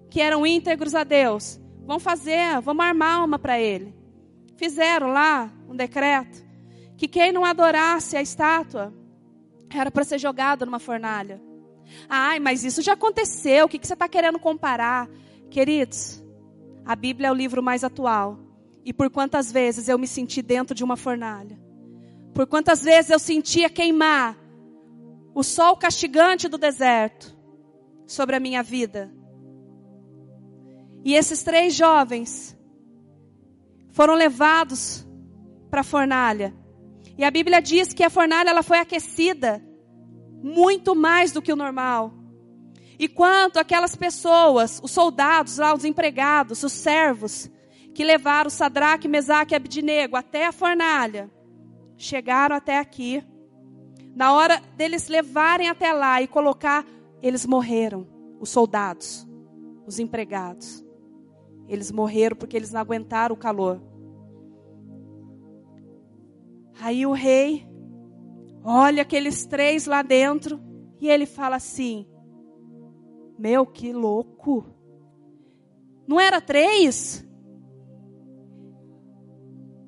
que eram íntegros a Deus, vão fazer, vamos armar uma para ele. Fizeram lá um decreto que quem não adorasse a estátua era para ser jogado numa fornalha. Ai, mas isso já aconteceu, o que, que você está querendo comparar? Queridos, a Bíblia é o livro mais atual. E por quantas vezes eu me senti dentro de uma fornalha? Por quantas vezes eu sentia queimar o sol castigante do deserto sobre a minha vida. E esses três jovens foram levados para a fornalha. E a Bíblia diz que a fornalha ela foi aquecida muito mais do que o normal. E quanto aquelas pessoas, os soldados lá, os empregados, os servos, que levaram Sadraque, Mesaque e Abdinego até a fornalha, chegaram até aqui. Na hora deles levarem até lá e colocar, eles morreram, os soldados, os empregados. Eles morreram porque eles não aguentaram o calor. Aí o rei olha aqueles três lá dentro e ele fala assim: Meu, que louco! Não era três?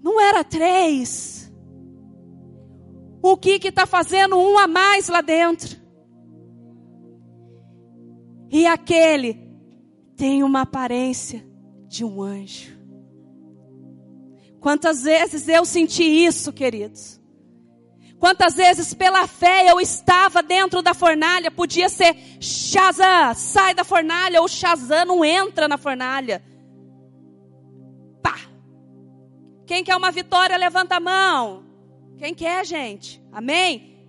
Não era três? O que que está fazendo um a mais lá dentro? E aquele tem uma aparência de um anjo. Quantas vezes eu senti isso, queridos? Quantas vezes pela fé eu estava dentro da fornalha, podia ser Shazam, sai da fornalha, ou Shazam não entra na fornalha. Pá! Quem quer uma vitória, levanta a mão. Quem quer, gente? Amém?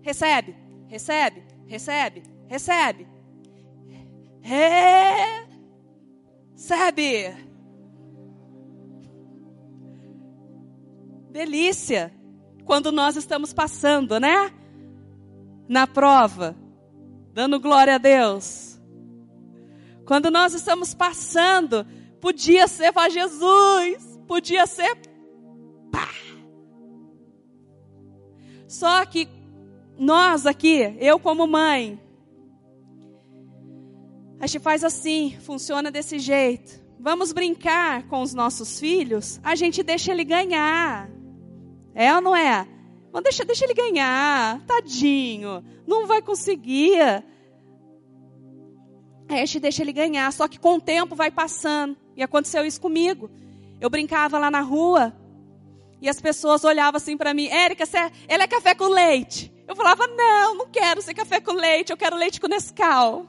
Recebe, recebe, recebe, recebe. Recebe. Delícia. Quando nós estamos passando, né? Na prova, dando glória a Deus. Quando nós estamos passando, podia ser para Jesus, podia ser Só que nós aqui, eu como mãe, a gente faz assim, funciona desse jeito. Vamos brincar com os nossos filhos, a gente deixa ele ganhar. É ou não é? Mas deixa, deixa ele ganhar, tadinho, não vai conseguir. Aí a gente deixa ele ganhar, só que com o tempo vai passando. E aconteceu isso comigo. Eu brincava lá na rua, e as pessoas olhavam assim para mim, Érica, é, ela é café com leite. Eu falava, não, não quero ser café com leite, eu quero leite com Nescau.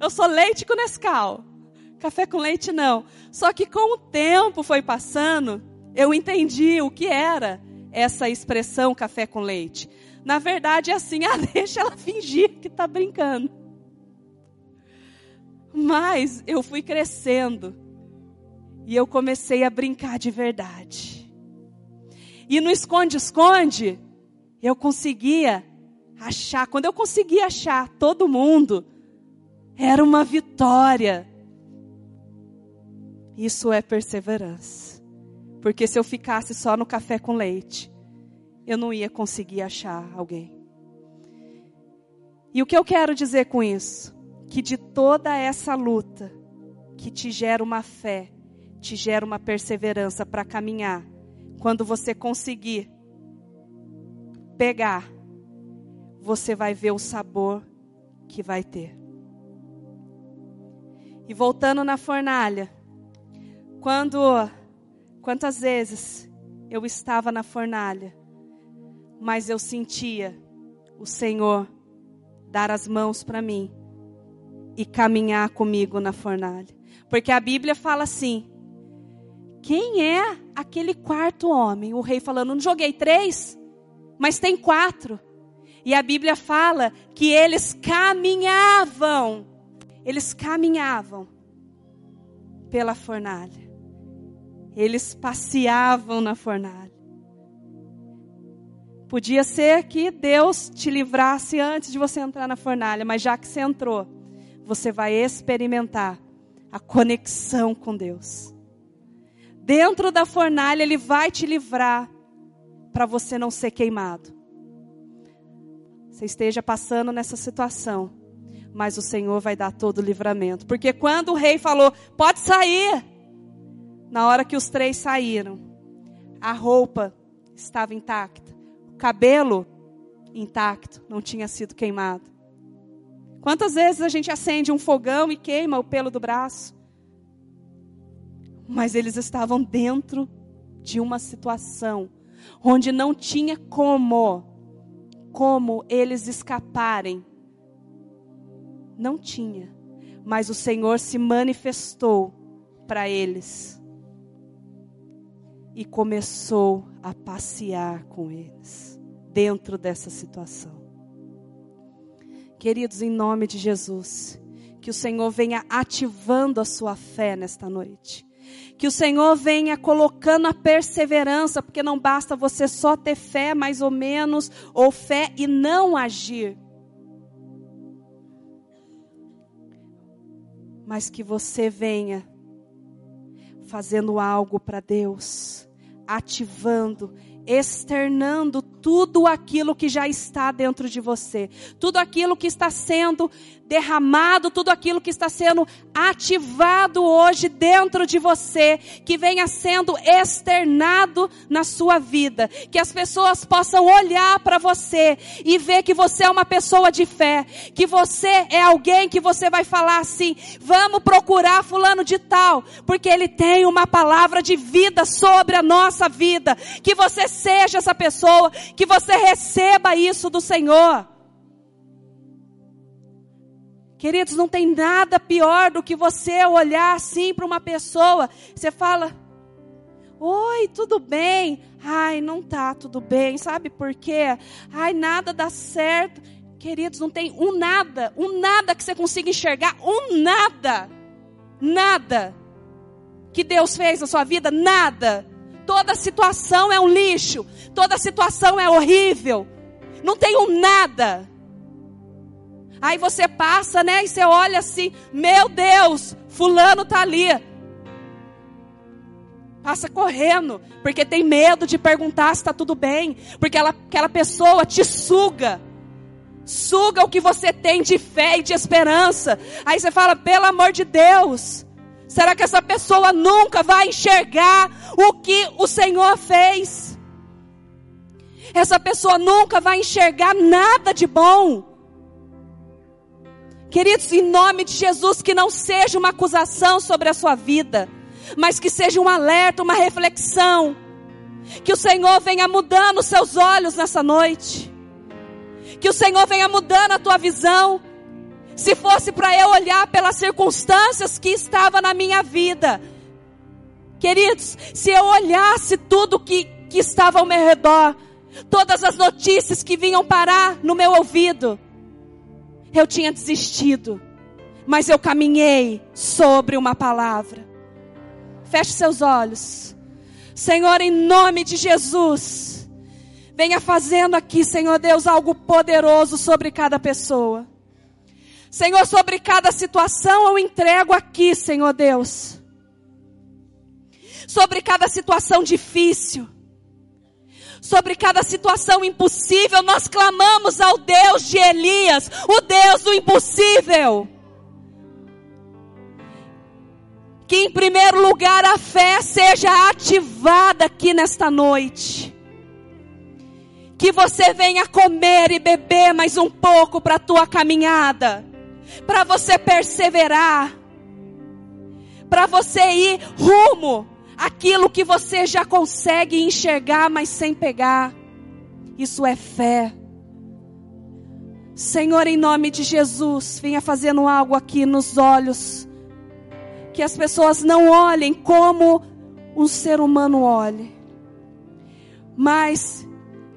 Eu sou leite com Nescau. Café com leite não. Só que com o tempo foi passando, eu entendi o que era essa expressão café com leite. Na verdade é assim, ah, deixa ela fingir que está brincando. Mas eu fui crescendo e eu comecei a brincar de verdade. E no esconde-esconde, eu conseguia achar. Quando eu conseguia achar todo mundo, era uma vitória. Isso é perseverança. Porque se eu ficasse só no café com leite, eu não ia conseguir achar alguém. E o que eu quero dizer com isso? Que de toda essa luta que te gera uma fé, te gera uma perseverança para caminhar, quando você conseguir pegar, você vai ver o sabor que vai ter. E voltando na fornalha, quando quantas vezes eu estava na fornalha, mas eu sentia o Senhor dar as mãos para mim e caminhar comigo na fornalha. Porque a Bíblia fala assim: quem é aquele quarto homem? O rei falando: Não joguei três, mas tem quatro. E a Bíblia fala que eles caminhavam, eles caminhavam pela fornalha. Eles passeavam na fornalha. Podia ser que Deus te livrasse antes de você entrar na fornalha, mas já que você entrou, você vai experimentar a conexão com Deus. Dentro da fornalha, Ele vai te livrar para você não ser queimado. Você esteja passando nessa situação, mas o Senhor vai dar todo o livramento. Porque quando o rei falou, pode sair, na hora que os três saíram, a roupa estava intacta, o cabelo intacto, não tinha sido queimado. Quantas vezes a gente acende um fogão e queima o pelo do braço? Mas eles estavam dentro de uma situação onde não tinha como, como eles escaparem. Não tinha. Mas o Senhor se manifestou para eles e começou a passear com eles dentro dessa situação. Queridos, em nome de Jesus, que o Senhor venha ativando a sua fé nesta noite. Que o Senhor venha colocando a perseverança, porque não basta você só ter fé, mais ou menos, ou fé e não agir. Mas que você venha fazendo algo para Deus, ativando externando tudo aquilo que já está dentro de você, tudo aquilo que está sendo derramado, tudo aquilo que está sendo ativado hoje dentro de você, que venha sendo externado na sua vida, que as pessoas possam olhar para você e ver que você é uma pessoa de fé, que você é alguém que você vai falar assim: vamos procurar fulano de tal, porque ele tem uma palavra de vida sobre a nossa vida, que você seja essa pessoa, que você receba isso do Senhor. Queridos, não tem nada pior do que você olhar assim para uma pessoa, você fala: Oi, tudo bem? Ai, não tá tudo bem, sabe por quê? Ai, nada dá certo. Queridos, não tem um nada, um nada que você consiga enxergar, um nada, nada que Deus fez na sua vida, nada. Toda situação é um lixo, toda situação é horrível, não tem um nada. Aí você passa, né? E você olha assim: Meu Deus, Fulano está ali. Passa correndo, porque tem medo de perguntar se está tudo bem, porque ela, aquela pessoa te suga, suga o que você tem de fé e de esperança. Aí você fala: pelo amor de Deus, será que essa pessoa nunca vai enxergar o que o Senhor fez? Essa pessoa nunca vai enxergar nada de bom. Queridos, em nome de Jesus, que não seja uma acusação sobre a sua vida, mas que seja um alerta, uma reflexão. Que o Senhor venha mudando os seus olhos nessa noite. Que o Senhor venha mudando a tua visão. Se fosse para eu olhar pelas circunstâncias que estava na minha vida, queridos, se eu olhasse tudo que, que estava ao meu redor, todas as notícias que vinham parar no meu ouvido, eu tinha desistido, mas eu caminhei sobre uma palavra. Feche seus olhos. Senhor, em nome de Jesus, venha fazendo aqui, Senhor Deus, algo poderoso sobre cada pessoa. Senhor, sobre cada situação eu entrego aqui, Senhor Deus. Sobre cada situação difícil sobre cada situação impossível, nós clamamos ao Deus de Elias, o Deus do impossível. Que em primeiro lugar a fé seja ativada aqui nesta noite. Que você venha comer e beber mais um pouco para a tua caminhada, para você perseverar, para você ir rumo aquilo que você já consegue enxergar, mas sem pegar. Isso é fé. Senhor, em nome de Jesus, venha fazendo algo aqui nos olhos. Que as pessoas não olhem como um ser humano olhe, mas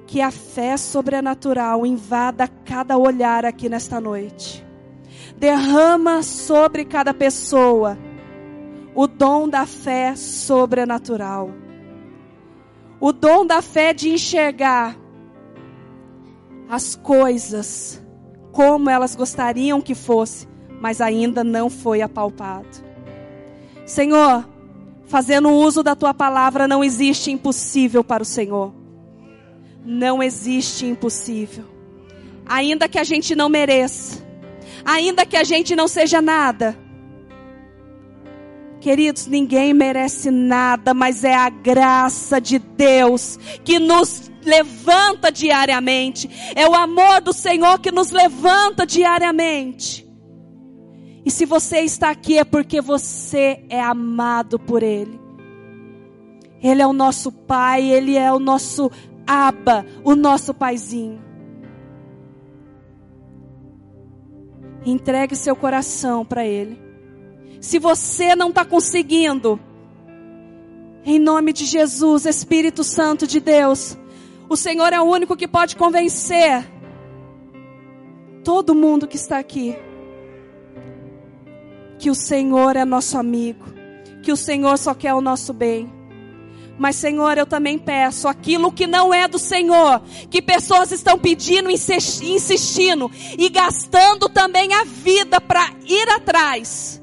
que a fé sobrenatural invada cada olhar aqui nesta noite. Derrama sobre cada pessoa o dom da fé sobrenatural. O dom da fé de enxergar as coisas como elas gostariam que fosse, mas ainda não foi apalpado. Senhor, fazendo uso da tua palavra, não existe impossível para o Senhor. Não existe impossível. Ainda que a gente não mereça, ainda que a gente não seja nada, Queridos, ninguém merece nada, mas é a graça de Deus que nos levanta diariamente. É o amor do Senhor que nos levanta diariamente. E se você está aqui é porque você é amado por Ele. Ele é o nosso Pai, Ele é o nosso Aba, o nosso Paizinho. Entregue seu coração para Ele. Se você não está conseguindo, em nome de Jesus, Espírito Santo de Deus, o Senhor é o único que pode convencer todo mundo que está aqui que o Senhor é nosso amigo, que o Senhor só quer o nosso bem. Mas, Senhor, eu também peço aquilo que não é do Senhor, que pessoas estão pedindo, insistindo e gastando também a vida para ir atrás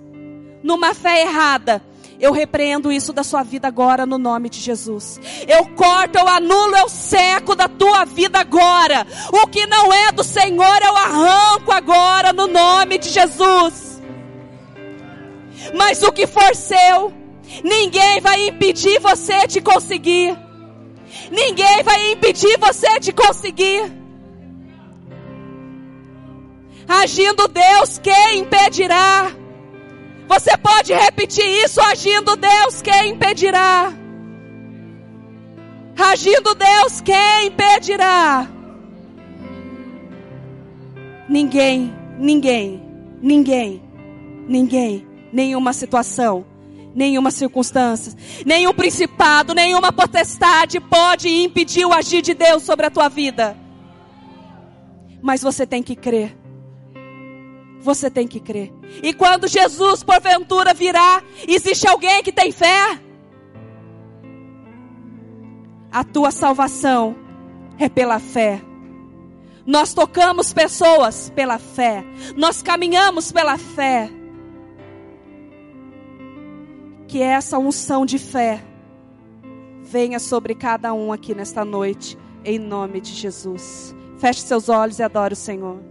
numa fé errada, eu repreendo isso da sua vida agora no nome de Jesus. Eu corto, eu anulo, eu seco da tua vida agora. O que não é do Senhor, eu arranco agora no nome de Jesus. Mas o que for seu, ninguém vai impedir você de conseguir. Ninguém vai impedir você de conseguir. Agindo Deus, quem impedirá? Você pode repetir isso agindo Deus, quem impedirá? Agindo Deus, quem impedirá? Ninguém, ninguém, ninguém, ninguém, nenhuma situação, nenhuma circunstância, nenhum principado, nenhuma potestade pode impedir o agir de Deus sobre a tua vida. Mas você tem que crer. Você tem que crer. E quando Jesus porventura virá, existe alguém que tem fé? A tua salvação é pela fé. Nós tocamos pessoas pela fé. Nós caminhamos pela fé. Que essa unção de fé venha sobre cada um aqui nesta noite, em nome de Jesus. Feche seus olhos e adore o Senhor.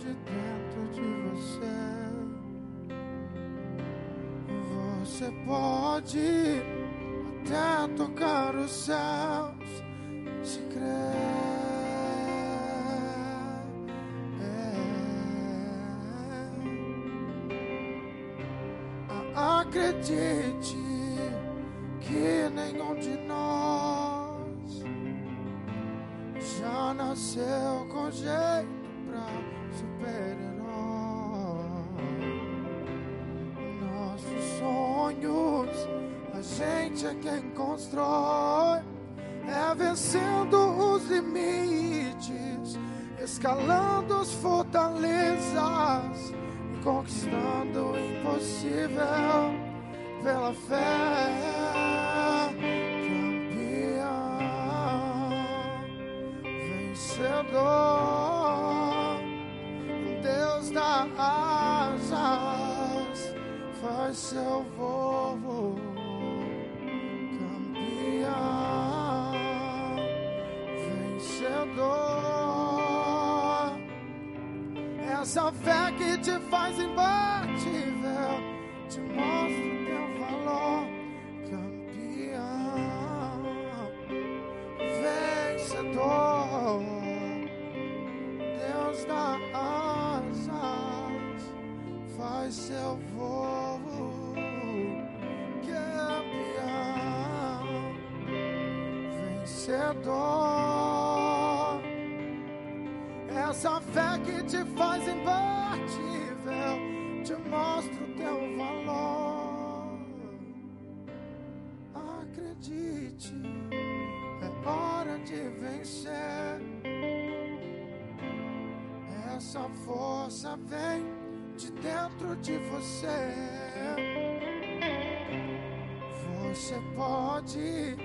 De dentro de você. Você pode até tocar os céus se crer. Acredite que nenhum de nós já nasceu com jeito quem constrói. É vencendo os limites, escalando as fortalezas e conquistando o impossível pela fé. vencedor, Deus dá asas, faz seu voo, vencedor. Essa fé que te faz imbatível, te mostra o teu valor, campeão, vencedor. faz seu voo, campeão, vencedor. Essa fé que te faz imbatível, te mostra o teu valor. Acredite, é hora de vencer. Essa força vem de dentro de você. Você pode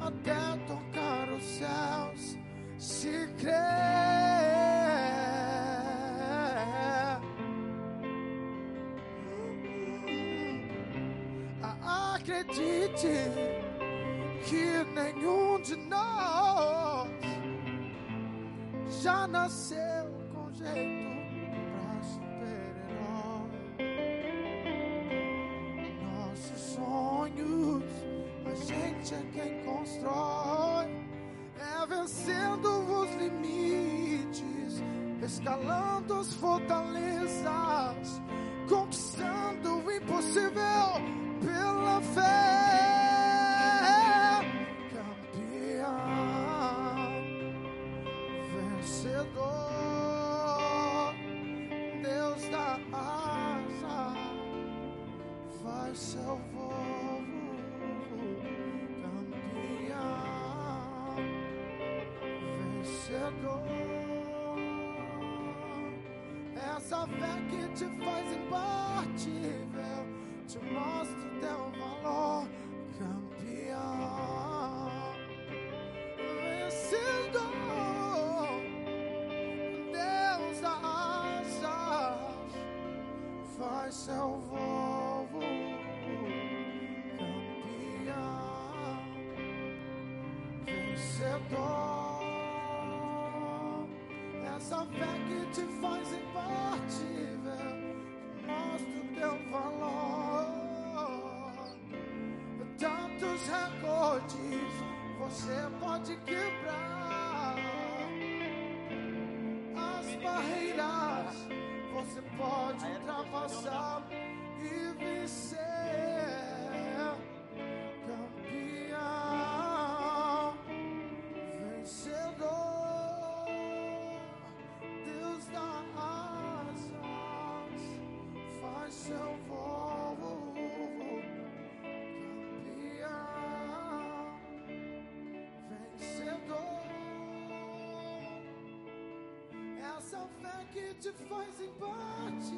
até tocar os céus se crer. Acredite que nenhum de nós já nasceu com jeito que te faz imbatível,